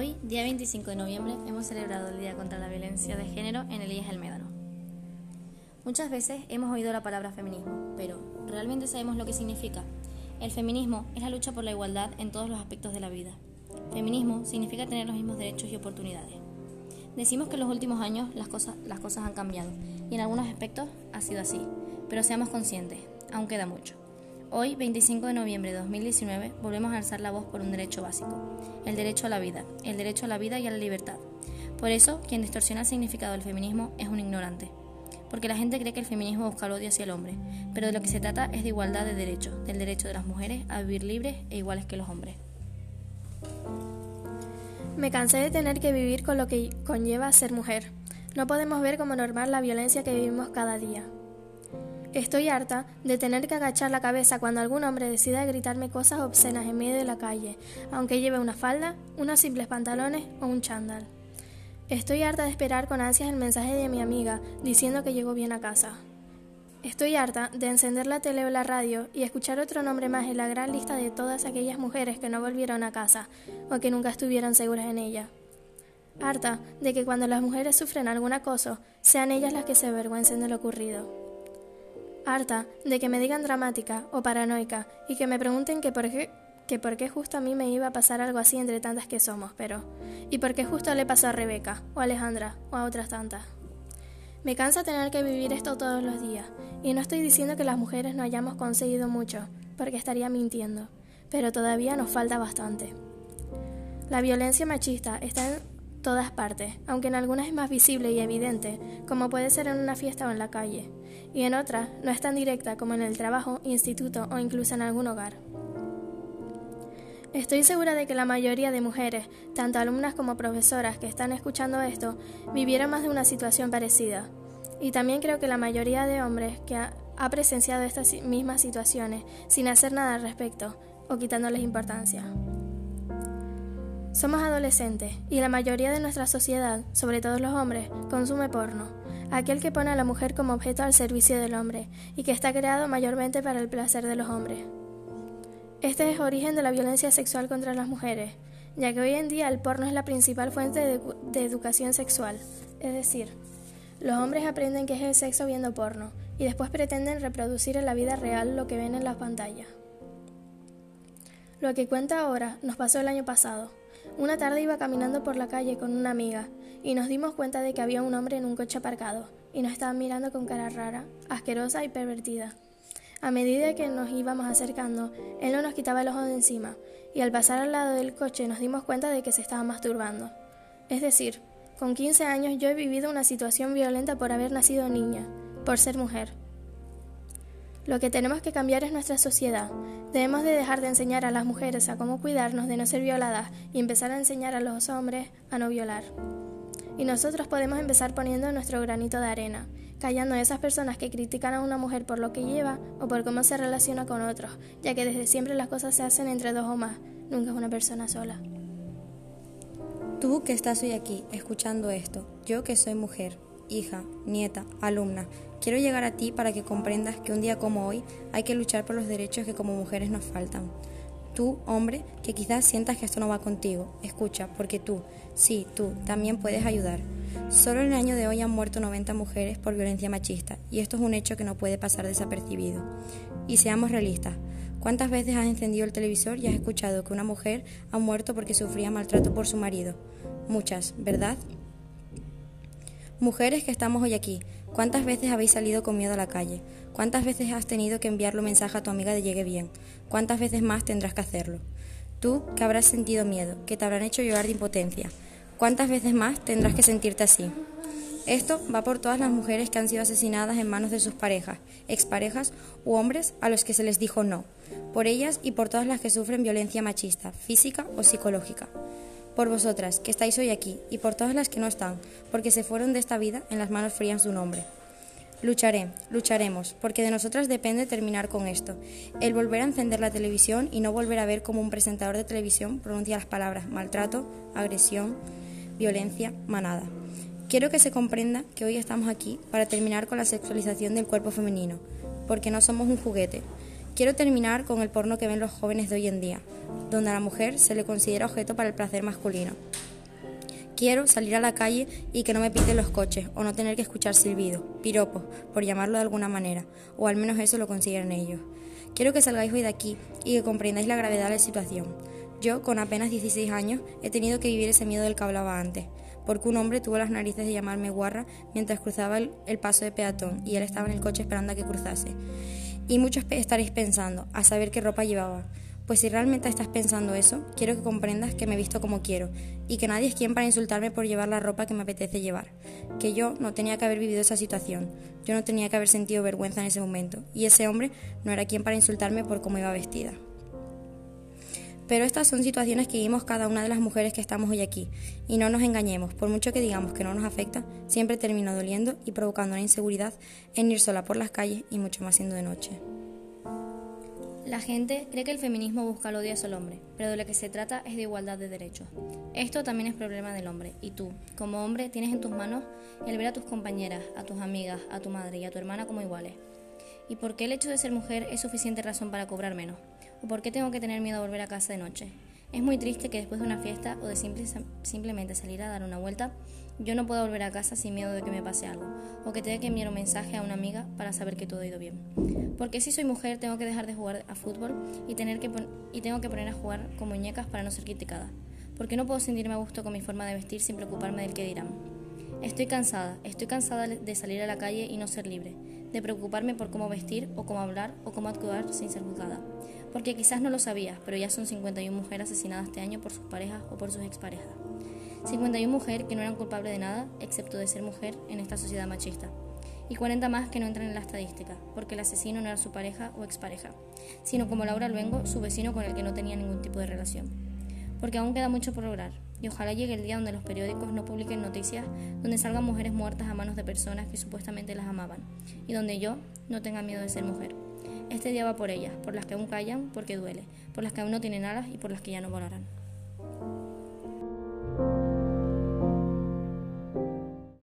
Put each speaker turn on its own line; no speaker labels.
Hoy, día 25 de noviembre, hemos celebrado el Día contra la Violencia de Género en Elías el Médano. Muchas veces hemos oído la palabra feminismo, pero ¿realmente sabemos lo que significa? El feminismo es la lucha por la igualdad en todos los aspectos de la vida. Feminismo significa tener los mismos derechos y oportunidades. Decimos que en los últimos años las cosas, las cosas han cambiado y en algunos aspectos ha sido así, pero seamos conscientes, aún queda mucho. Hoy, 25 de noviembre de 2019, volvemos a alzar la voz por un derecho básico, el derecho a la vida, el derecho a la vida y a la libertad. Por eso, quien distorsiona el significado del feminismo es un ignorante, porque la gente cree que el feminismo busca el odio hacia el hombre, pero de lo que se trata es de igualdad de derechos, del derecho de las mujeres a vivir libres e iguales que los hombres.
Me cansé de tener que vivir con lo que conlleva ser mujer. No podemos ver como normal la violencia que vivimos cada día. Estoy harta de tener que agachar la cabeza cuando algún hombre decida gritarme cosas obscenas en medio de la calle, aunque lleve una falda, unos simples pantalones o un chándal. Estoy harta de esperar con ansias el mensaje de mi amiga diciendo que llegó bien a casa. Estoy harta de encender la tele o la radio y escuchar otro nombre más en la gran lista de todas aquellas mujeres que no volvieron a casa o que nunca estuvieron seguras en ella. Harta de que cuando las mujeres sufren algún acoso, sean ellas las que se avergüencen de lo ocurrido harta de que me digan dramática o paranoica y que me pregunten que por qué que por qué justo a mí me iba a pasar algo así entre tantas que somos, pero y por qué justo le pasó a Rebeca o a Alejandra o a otras tantas. Me cansa tener que vivir esto todos los días, y no estoy diciendo que las mujeres no hayamos conseguido mucho, porque estaría mintiendo, pero todavía nos falta bastante. La violencia machista está en todas partes, aunque en algunas es más visible y evidente, como puede ser en una fiesta o en la calle y en otras no es tan directa como en el trabajo, instituto o incluso en algún hogar. Estoy segura de que la mayoría de mujeres, tanto alumnas como profesoras que están escuchando esto, vivieron más de una situación parecida. Y también creo que la mayoría de hombres que ha, presenciado estas mismas situaciones sin hacer nada al respecto o quitándoles importancia. Somos adolescentes y la mayoría de nuestra sociedad, sobre todo los hombres, consume porno aquel que pone a la mujer como objeto al servicio del hombre y que está creado mayormente para el placer de los hombres. Este es origen de la violencia sexual contra las mujeres, ya que hoy en día el porno es la principal fuente de, de educación sexual, es decir, los hombres aprenden qué es el sexo viendo porno y después pretenden reproducir en la vida real lo que ven en las pantallas. Lo que cuenta ahora nos pasó el año pasado. Una tarde iba caminando por la calle con una amiga y nos dimos cuenta de que había un hombre en un coche aparcado y nos estaba mirando con cara rara, asquerosa y pervertida. A medida que nos íbamos acercando, él no nos quitaba el ojo de encima y al pasar al lado del coche nos dimos cuenta de que se estaba masturbando. Es decir, con 15 años yo he vivido una situación violenta por haber nacido niña, por ser mujer. Lo que tenemos que cambiar es nuestra sociedad. Debemos de dejar de enseñar a las mujeres a cómo cuidarnos de no ser violadas y empezar a enseñar a los hombres a no violar. Y nosotros podemos empezar poniendo nuestro granito de arena, callando a esas personas que critican a una mujer por lo que lleva o por cómo se relaciona con otros, ya que desde siempre las cosas se hacen entre dos o más, nunca es una persona sola.
Tú que estás hoy aquí escuchando esto, yo que soy mujer, hija, nieta, alumna, quiero llegar a ti para que comprendas que un día como hoy hay que luchar por los derechos que como mujeres nos faltan. Tú, hombre, que quizás sientas que esto no va contigo, escucha, porque tú, sí, tú, también puedes ayudar. Solo en el año de hoy han muerto 90 mujeres por violencia machista, y esto es un hecho que no puede pasar desapercibido. Y seamos realistas, ¿cuántas veces has encendido el televisor y has escuchado que una mujer ha muerto porque sufría maltrato por su marido? Muchas, ¿verdad? Mujeres que estamos hoy aquí, ¿cuántas veces habéis salido con miedo a la calle? ¿Cuántas veces has tenido que enviarle un mensaje a tu amiga de llegue bien? ¿Cuántas veces más tendrás que hacerlo? Tú que habrás sentido miedo, que te habrán hecho llorar de impotencia. ¿Cuántas veces más tendrás que sentirte así? Esto va por todas las mujeres que han sido asesinadas en manos de sus parejas, exparejas u hombres a los que se les dijo no. Por ellas y por todas las que sufren violencia machista, física o psicológica por vosotras, que estáis hoy aquí, y por todas las que no están, porque se fueron de esta vida en las manos frías de un hombre. Lucharé, lucharemos, porque de nosotras depende terminar con esto. El volver a encender la televisión y no volver a ver cómo un presentador de televisión pronuncia las palabras maltrato, agresión, violencia, manada. Quiero que se comprenda que hoy estamos aquí para terminar con la sexualización del cuerpo femenino, porque no somos un juguete, Quiero terminar con el porno que ven los jóvenes de hoy en día, donde a la mujer se le considera objeto para el placer masculino. Quiero salir a la calle y que no me piten los coches o no tener que escuchar silbidos, piropos, por llamarlo de alguna manera, o al menos eso lo consiguen ellos. Quiero que salgáis hoy de aquí y que comprendáis la gravedad de la situación. Yo, con apenas 16 años, he tenido que vivir ese miedo del que hablaba antes, porque un hombre tuvo las narices de llamarme guarra mientras cruzaba el paso de peatón y él estaba en el coche esperando a que cruzase. Y muchos estaréis pensando, a saber qué ropa llevaba. Pues si realmente estás pensando eso, quiero que comprendas que me visto como quiero y que nadie es quien para insultarme por llevar la ropa que me apetece llevar. Que yo no tenía que haber vivido esa situación, yo no tenía que haber sentido vergüenza en ese momento y ese hombre no era quien para insultarme por cómo iba vestida. Pero estas son situaciones que vivimos cada una de las mujeres que estamos hoy aquí. Y no nos engañemos, por mucho que digamos que no nos afecta, siempre termina doliendo y provocando una inseguridad en ir sola por las calles y mucho más siendo de noche.
La gente cree que el feminismo busca el odio hacia el hombre, pero de lo que se trata es de igualdad de derechos. Esto también es problema del hombre, y tú, como hombre, tienes en tus manos el ver a tus compañeras, a tus amigas, a tu madre y a tu hermana como iguales. ¿Y por qué el hecho de ser mujer es suficiente razón para cobrar menos? ¿O por qué tengo que tener miedo a volver a casa de noche? Es muy triste que después de una fiesta o de simplemente salir a dar una vuelta, yo no pueda volver a casa sin miedo de que me pase algo, o que tenga que enviar un mensaje a una amiga para saber que todo ha ido bien. Porque si soy mujer tengo que dejar de jugar a fútbol y, tener que y tengo que poner a jugar con muñecas para no ser criticada. Porque no puedo sentirme a gusto con mi forma de vestir sin preocuparme del que dirán. Estoy cansada, estoy cansada de salir a la calle y no ser libre, de preocuparme por cómo vestir o cómo hablar o cómo actuar sin ser juzgada porque quizás no lo sabías, pero ya son 51 mujeres asesinadas este año por sus parejas o por sus exparejas. 51 mujeres que no eran culpables de nada, excepto de ser mujer en esta sociedad machista. Y 40 más que no entran en la estadística, porque el asesino no era su pareja o expareja, sino como Laura Luengo, su vecino con el que no tenía ningún tipo de relación. Porque aún queda mucho por lograr, y ojalá llegue el día donde los periódicos no publiquen noticias donde salgan mujeres muertas a manos de personas que supuestamente las amaban, y donde yo no tenga miedo de ser mujer. Este día va por ellas, por las que aún callan porque duele, por las que aún no tienen alas y por las que ya no volarán.